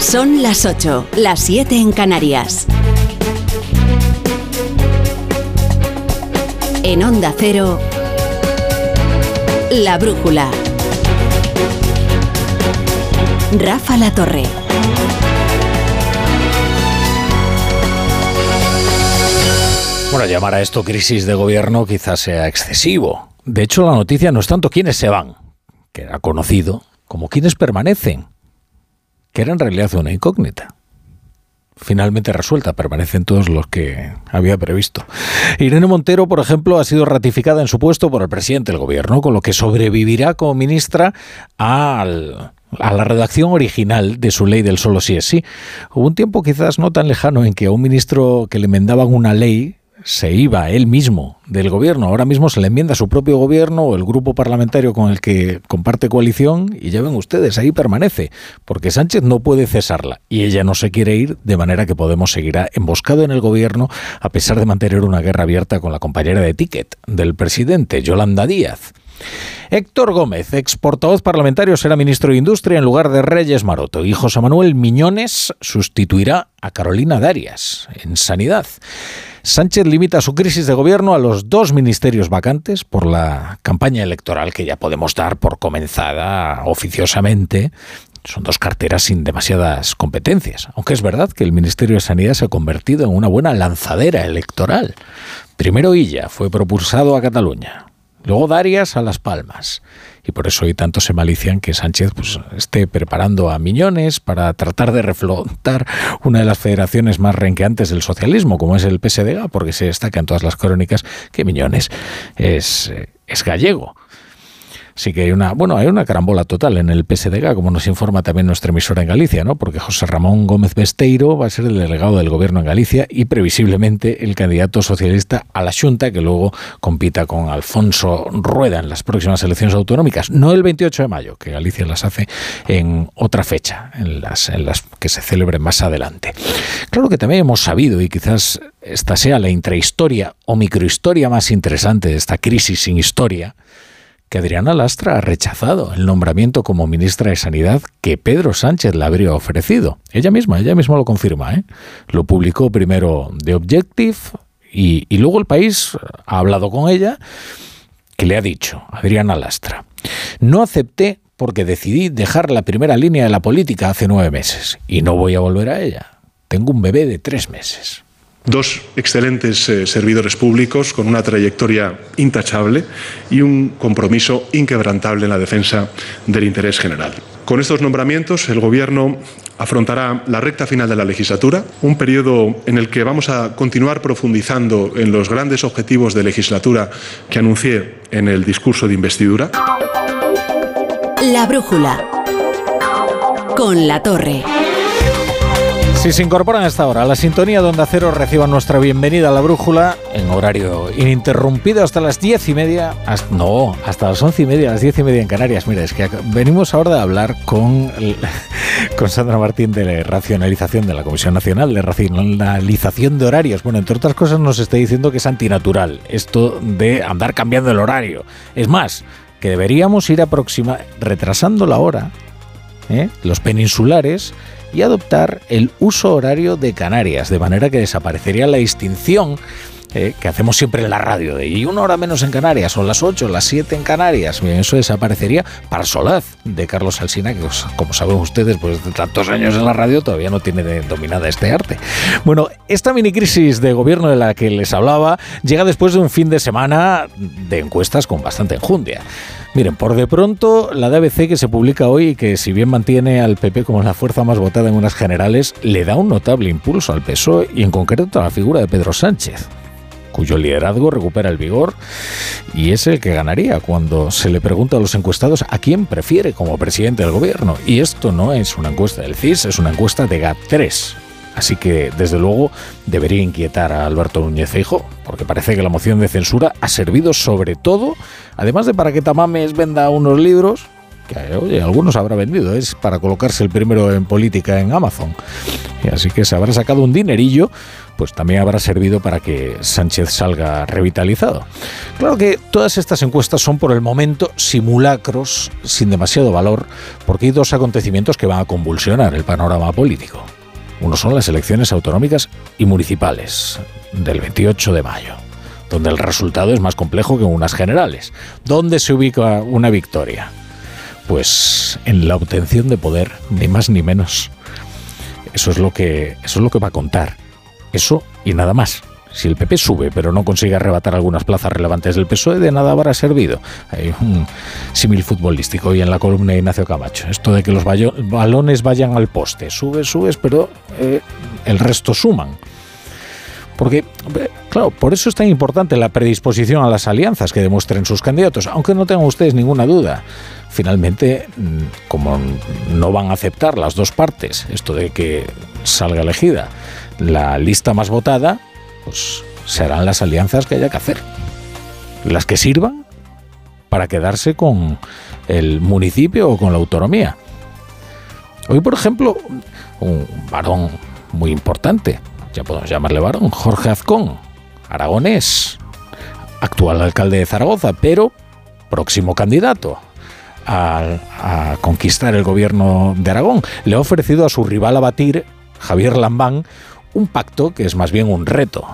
Son las 8, las 7 en Canarias. En Onda Cero, La Brújula. Rafa La Torre. Bueno, llamar a esto crisis de gobierno quizás sea excesivo. De hecho, la noticia no es tanto quiénes se van, que era conocido, como quiénes permanecen, que era en realidad una incógnita. Finalmente resuelta, permanecen todos los que había previsto. Irene Montero, por ejemplo, ha sido ratificada en su puesto por el presidente del gobierno, con lo que sobrevivirá como ministra al, a la redacción original de su ley del solo sí es sí. Hubo un tiempo quizás no tan lejano en que a un ministro que le enmendaban una ley se iba él mismo del gobierno. Ahora mismo se le enmienda su propio gobierno o el grupo parlamentario con el que comparte coalición y ya ven ustedes, ahí permanece, porque Sánchez no puede cesarla y ella no se quiere ir, de manera que Podemos seguirá emboscado en el gobierno a pesar de mantener una guerra abierta con la compañera de ticket del presidente, Yolanda Díaz. Héctor Gómez, ex portavoz parlamentario, será ministro de Industria en lugar de Reyes Maroto. Y José Manuel Miñones sustituirá a Carolina Darias en Sanidad. Sánchez limita su crisis de gobierno a los dos ministerios vacantes por la campaña electoral que ya podemos dar por comenzada oficiosamente. Son dos carteras sin demasiadas competencias, aunque es verdad que el Ministerio de Sanidad se ha convertido en una buena lanzadera electoral. Primero Illa fue propulsado a Cataluña, luego Darias a Las Palmas. Y por eso hay tanto se malician que Sánchez pues, esté preparando a Miñones para tratar de reflotar una de las federaciones más renqueantes del socialismo, como es el PSDG, porque se destaca en todas las crónicas que Miñones es, eh, es gallego. Sí que hay una, bueno, hay una carambola total en el PSDG, como nos informa también nuestra emisora en Galicia, ¿no? Porque José Ramón Gómez Besteiro va a ser el delegado del gobierno en Galicia y previsiblemente el candidato socialista a la Junta que luego compita con Alfonso Rueda en las próximas elecciones autonómicas, no el 28 de mayo, que Galicia las hace en otra fecha, en las, en las que se celebren más adelante. Claro que también hemos sabido y quizás esta sea la intrahistoria o microhistoria más interesante de esta crisis sin historia, que Adriana Lastra ha rechazado el nombramiento como ministra de Sanidad que Pedro Sánchez le habría ofrecido. Ella misma, ella misma lo confirma. ¿eh? Lo publicó primero The Objective y, y luego el país ha hablado con ella que le ha dicho, Adriana Lastra, no acepté porque decidí dejar la primera línea de la política hace nueve meses y no voy a volver a ella. Tengo un bebé de tres meses dos excelentes eh, servidores públicos con una trayectoria intachable y un compromiso inquebrantable en la defensa del interés general. Con estos nombramientos, el Gobierno afrontará la recta final de la legislatura, un periodo en el que vamos a continuar profundizando en los grandes objetivos de legislatura que anuncié en el discurso de investidura. La brújula con la torre. Si se incorporan a esta hora a la sintonía donde Acero reciban nuestra bienvenida a la brújula en horario ininterrumpido hasta las diez y media, no, hasta las once y media, las diez y media en Canarias. Mira, es que venimos ahora de hablar con, con Sandra Martín de racionalización de la Comisión Nacional de Racionalización de Horarios. Bueno, entre otras cosas nos está diciendo que es antinatural esto de andar cambiando el horario. Es más, que deberíamos ir aproxima, retrasando la hora, ¿eh? los peninsulares, y adoptar el uso horario de Canarias, de manera que desaparecería la distinción eh, que hacemos siempre en la radio, de y una hora menos en Canarias, son las 8, las 7 en Canarias. Bien, eso desaparecería para Solaz de Carlos Alsina, que como saben ustedes, pues de tantos años en la radio todavía no tiene dominada este arte. Bueno, esta mini crisis de gobierno de la que les hablaba llega después de un fin de semana de encuestas con bastante enjundia. Miren, por de pronto, la DBC que se publica hoy que si bien mantiene al PP como la fuerza más votada en unas generales, le da un notable impulso al PSOE y en concreto a la figura de Pedro Sánchez cuyo liderazgo recupera el vigor y es el que ganaría cuando se le pregunta a los encuestados a quién prefiere como presidente del gobierno. Y esto no es una encuesta del CIS, es una encuesta de GAT3. Así que, desde luego, debería inquietar a Alberto Núñez Feijo, porque parece que la moción de censura ha servido sobre todo, además de para que Tamames venda unos libros, que oye, algunos habrá vendido, es para colocarse el primero en política en Amazon. Y así que se habrá sacado un dinerillo, pues también habrá servido para que Sánchez salga revitalizado. Claro que todas estas encuestas son por el momento simulacros sin demasiado valor, porque hay dos acontecimientos que van a convulsionar el panorama político. Uno son las elecciones autonómicas y municipales del 28 de mayo, donde el resultado es más complejo que unas generales. ¿Dónde se ubica una victoria? Pues en la obtención de poder, ni más ni menos. Eso es lo que, eso es lo que va a contar. Eso y nada más. Si el PP sube pero no consigue arrebatar algunas plazas relevantes del PSOE, de nada habrá servido. Hay un símil futbolístico hoy en la columna de Ignacio Camacho. Esto de que los balones vayan al poste. Subes, subes, pero eh, el resto suman. Porque, claro, por eso es tan importante la predisposición a las alianzas que demuestren sus candidatos, aunque no tengan ustedes ninguna duda. Finalmente, mm, como no van a aceptar las dos partes, esto de que salga elegida la lista más votada, pues serán las alianzas que haya que hacer. Las que sirvan para quedarse con el municipio o con la autonomía. Hoy, por ejemplo, un varón muy importante, ya podemos llamarle varón, Jorge Azcón, aragonés, actual alcalde de Zaragoza, pero próximo candidato a, a, conquistar el gobierno de Aragón. Le ha ofrecido a su rival a batir, Javier Lambán, un pacto que es más bien un reto.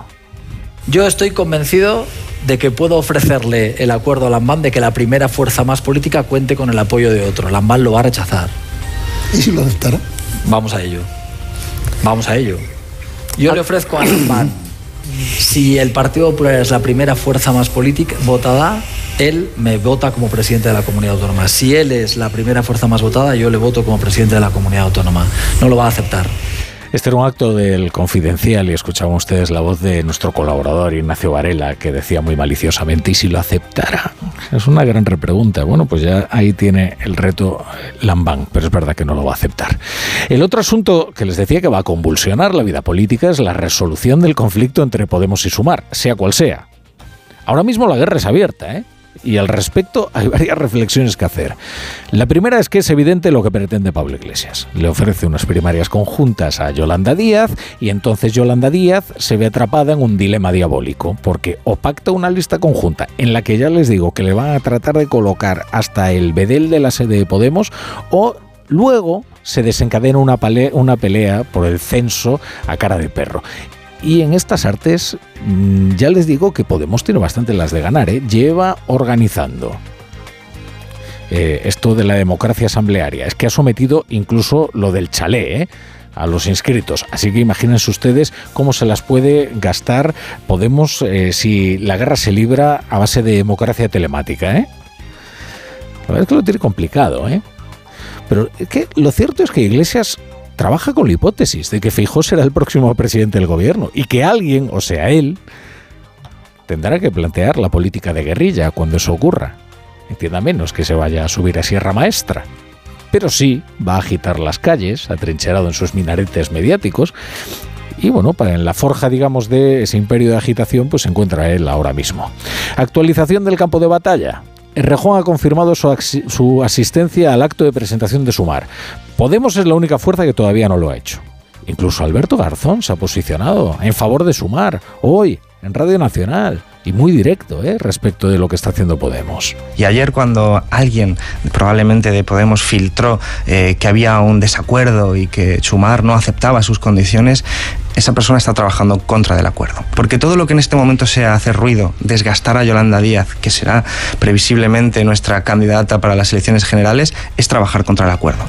Yo estoy convencido de que puedo ofrecerle el acuerdo a Lambán de que la primera fuerza más política cuente con el apoyo de otro. Lambán lo va a rechazar. ¿Y si lo aceptara? Vamos a ello. Vamos a ello. Yo le ofrezco a Lambán, si el Partido Popular es la primera fuerza más política votada, él me vota como presidente de la comunidad autónoma. Si él es la primera fuerza más votada, yo le voto como presidente de la comunidad autónoma. No lo va a aceptar. Este era un acto del Confidencial y escuchaban ustedes la voz de nuestro colaborador Ignacio Varela que decía muy maliciosamente, ¿y si lo aceptara? Es una gran repregunta. Bueno, pues ya ahí tiene el reto Lambán, pero es verdad que no lo va a aceptar. El otro asunto que les decía que va a convulsionar la vida política es la resolución del conflicto entre Podemos y Sumar, sea cual sea. Ahora mismo la guerra es abierta, ¿eh? Y al respecto hay varias reflexiones que hacer. La primera es que es evidente lo que pretende Pablo Iglesias. Le ofrece unas primarias conjuntas a Yolanda Díaz y entonces Yolanda Díaz se ve atrapada en un dilema diabólico porque o pacta una lista conjunta en la que ya les digo que le van a tratar de colocar hasta el bedel de la sede de Podemos o luego se desencadena una, una pelea por el censo a cara de perro. Y en estas artes, mm, ya les digo que Podemos tiene bastante las de ganar, ¿eh? lleva organizando. Eh, esto de la democracia asamblearia. Es que ha sometido incluso lo del chalé, ¿eh? a los inscritos. Así que imagínense ustedes cómo se las puede gastar Podemos eh, si la guerra se libra a base de democracia telemática. ¿eh? La verdad es que lo tiene complicado. ¿eh? Pero es que lo cierto es que Iglesias trabaja con la hipótesis de que Feijóo será el próximo presidente del gobierno y que alguien, o sea él, tendrá que plantear la política de guerrilla cuando eso ocurra. Entienda menos que se vaya a subir a Sierra Maestra, pero sí va a agitar las calles, atrincherado en sus minaretes mediáticos, y bueno, en la forja, digamos, de ese imperio de agitación, pues se encuentra él ahora mismo. Actualización del campo de batalla. Rejón ha confirmado su, asistencia al acto de presentación de Sumar. Podemos es la única fuerza que todavía no lo ha hecho. Incluso Alberto Garzón se ha posicionado en favor de Sumar hoy en Radio Nacional y muy directo ¿eh? respecto de lo que está haciendo Podemos. Y ayer cuando alguien probablemente de Podemos filtró eh, que había un desacuerdo y que Sumar no aceptaba sus condiciones, esa persona está trabajando contra del acuerdo. Porque todo lo que en este momento sea hacer ruido, desgastar a Yolanda Díaz, que será previsiblemente nuestra candidata para las elecciones generales, es trabajar contra el acuerdo.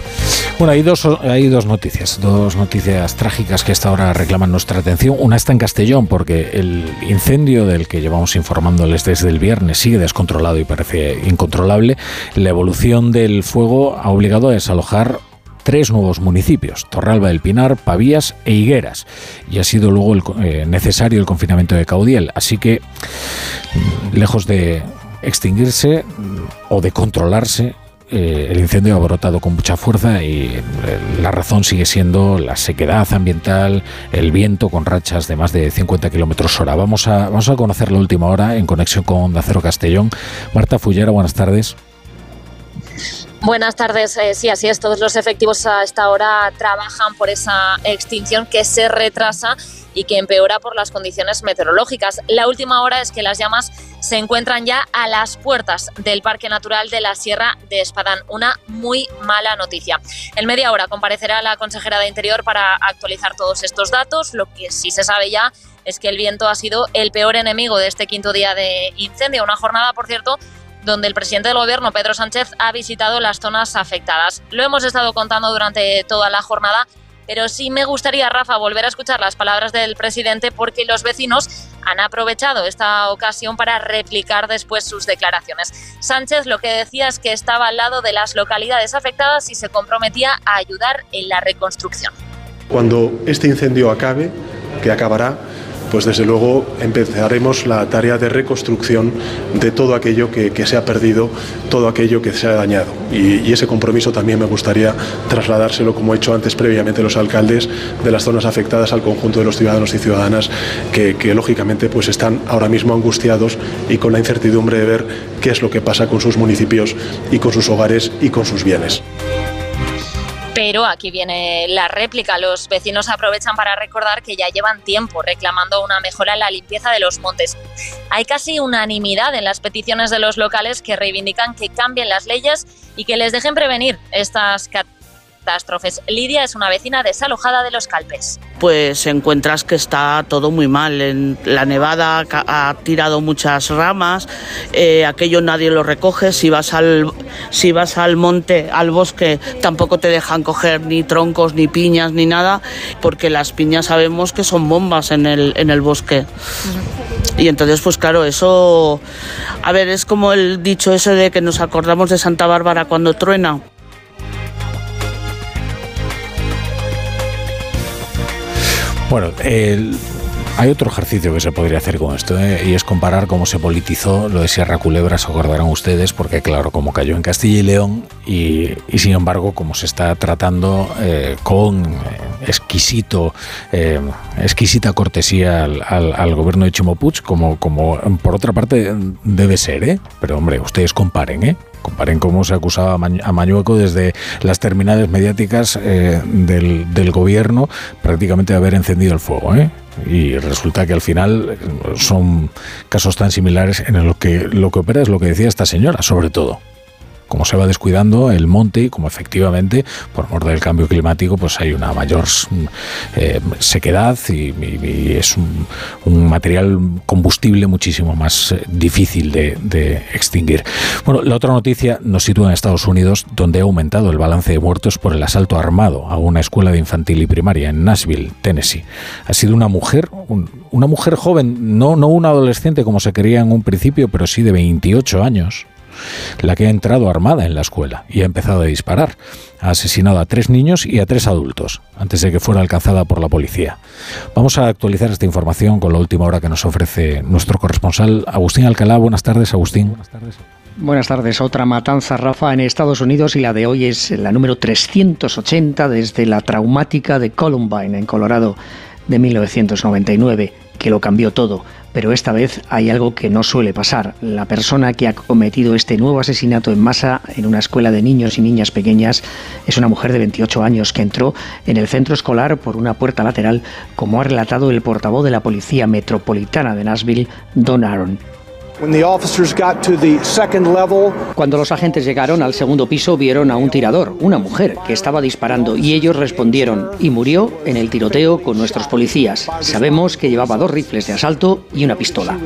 Bueno, hay dos, hay dos noticias, dos noticias trágicas que hasta ahora reclaman nuestra atención. Una está en Castellón, porque el incendio del que llevamos informándoles desde el viernes sigue descontrolado y parece incontrolable. La evolución del fuego ha obligado a desalojar tres nuevos municipios, Torralba del Pinar, Pavías e Higueras. Y ha sido luego eh, necesario el confinamiento de Caudiel. Así que, mm, lejos de extinguirse mm, o de controlarse, eh, el incendio ha brotado con mucha fuerza y eh, la razón sigue siendo la sequedad ambiental, el viento con rachas de más de 50 kilómetros hora. Vamos a, vamos a conocer la última hora en conexión con Onda Cero Castellón. Marta Fullera, buenas tardes. Buenas tardes. Eh, sí, así es. Todos los efectivos a esta hora trabajan por esa extinción que se retrasa y que empeora por las condiciones meteorológicas. La última hora es que las llamas se encuentran ya a las puertas del Parque Natural de la Sierra de Espadán. Una muy mala noticia. En media hora comparecerá la consejera de Interior para actualizar todos estos datos. Lo que sí se sabe ya es que el viento ha sido el peor enemigo de este quinto día de incendio. Una jornada, por cierto, donde el presidente del gobierno, Pedro Sánchez, ha visitado las zonas afectadas. Lo hemos estado contando durante toda la jornada, pero sí me gustaría, Rafa, volver a escuchar las palabras del presidente porque los vecinos han aprovechado esta ocasión para replicar después sus declaraciones. Sánchez lo que decía es que estaba al lado de las localidades afectadas y se comprometía a ayudar en la reconstrucción. Cuando este incendio acabe, que acabará, pues desde luego empezaremos la tarea de reconstrucción de todo aquello que, se ha perdido, todo aquello que se ha dañado. Y, ese compromiso también me gustaría trasladárselo, como he hecho antes previamente, los alcaldes de las zonas afectadas al conjunto de los ciudadanos y ciudadanas que, que lógicamente pues están ahora mismo angustiados y con la incertidumbre de ver qué es lo que pasa con sus municipios y con sus hogares y con sus bienes. Pero aquí viene la réplica. Los vecinos aprovechan para recordar que ya llevan tiempo reclamando una mejora en la limpieza de los montes. Hay casi unanimidad en las peticiones de los locales que reivindican que cambien las leyes y que les dejen prevenir estas catástrofes. Lidia es una vecina desalojada de los Calpes. Pues encuentras que está todo muy mal. En la nevada ha tirado muchas ramas, eh, aquello nadie lo recoge. Si vas, al, si vas al monte, al bosque, tampoco te dejan coger ni troncos, ni piñas, ni nada, porque las piñas sabemos que son bombas en el, en el bosque. Y entonces, pues claro, eso, a ver, es como el dicho ese de que nos acordamos de Santa Bárbara cuando truena. Bueno, hay otro ejercicio que se podría hacer con esto, ¿eh? y es comparar cómo se politizó lo de Sierra Culebra, se acordarán ustedes, porque claro, como cayó en Castilla y León, y, sin embargo, como se está tratando eh, con eh, exquisito, exquisita cortesía al, gobierno de Chimopuch, como, como por otra parte debe ser, ¿eh? Pero hombre, ustedes comparen, ¿eh? Comparen cómo se acusaba a Mañueco desde las terminales mediáticas eh, del, gobierno prácticamente de haber encendido el fuego. ¿eh? Y resulta que al final eh, son casos tan similares en los que lo que opera es lo que decía esta señora, sobre todo como se va descuidando el monte y como efectivamente, por mor del cambio climático, pues hay una mayor eh, sequedad y, es un, material combustible muchísimo más eh, difícil de, extinguir. Bueno, la otra noticia nos sitúa en Estados Unidos, donde ha aumentado el balance de muertos por el asalto armado a una escuela de infantil y primaria en Nashville, Tennessee. Ha sido una mujer, una mujer joven, no, no una adolescente como se creía en un principio, pero sí de 28 años la que ha entrado armada en la escuela y ha empezado a disparar. Ha asesinado a tres niños y a tres adultos antes de que fuera alcanzada por la policía. Vamos a actualizar esta información con la última hora que nos ofrece nuestro corresponsal Agustín Alcalá. Buenas tardes, Agustín. Buenas tardes. Buenas tardes. Otra matanza, Rafa, en Estados Unidos y la de hoy es la número 380 desde la traumática de Columbine, en Colorado, de 1999, que lo cambió todo. Pero esta vez hay algo que no suele pasar. La persona que ha cometido este nuevo asesinato en masa en una escuela de niños y niñas pequeñas es una mujer de 28 años que entró en el centro escolar por una puerta lateral, como ha relatado el portavoz de la Policía Metropolitana de Nashville, Don Aaron. Cuando los agentes llegaron al segundo piso vieron a un tirador, una mujer, que estaba disparando y ellos respondieron y murió en el tiroteo con nuestros policías. Sabemos que llevaba dos rifles de asalto y una pistola.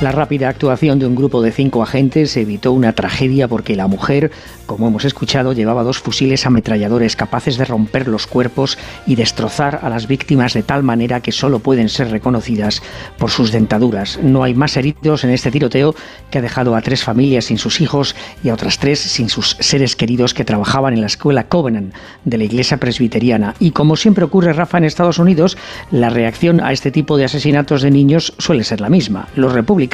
La rápida actuación de un grupo de cinco agentes evitó una tragedia porque la mujer, como hemos escuchado, llevaba dos fusiles ametralladores capaces de romper los cuerpos y destrozar a las víctimas de tal manera que solo pueden ser reconocidas por sus dentaduras. No hay más heridos en este tiroteo que ha dejado a tres familias sin sus hijos y a otras tres sin sus seres queridos que trabajaban en la escuela Covenant de la iglesia presbiteriana. Y como siempre ocurre, Rafa, en Estados Unidos, la reacción a este tipo de asesinatos de niños suele ser la misma. Los republicanos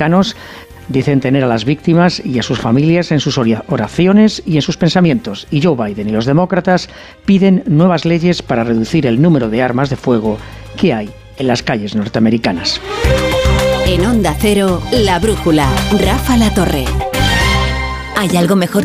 dicen tener a las víctimas y a sus familias en sus oraciones y en sus pensamientos, y Joe Biden y los demócratas piden nuevas leyes para reducir el número de armas de fuego que hay en las calles norteamericanas. En Onda Cero, La Brújula, Rafa La Torre. ¿Hay algo mejor que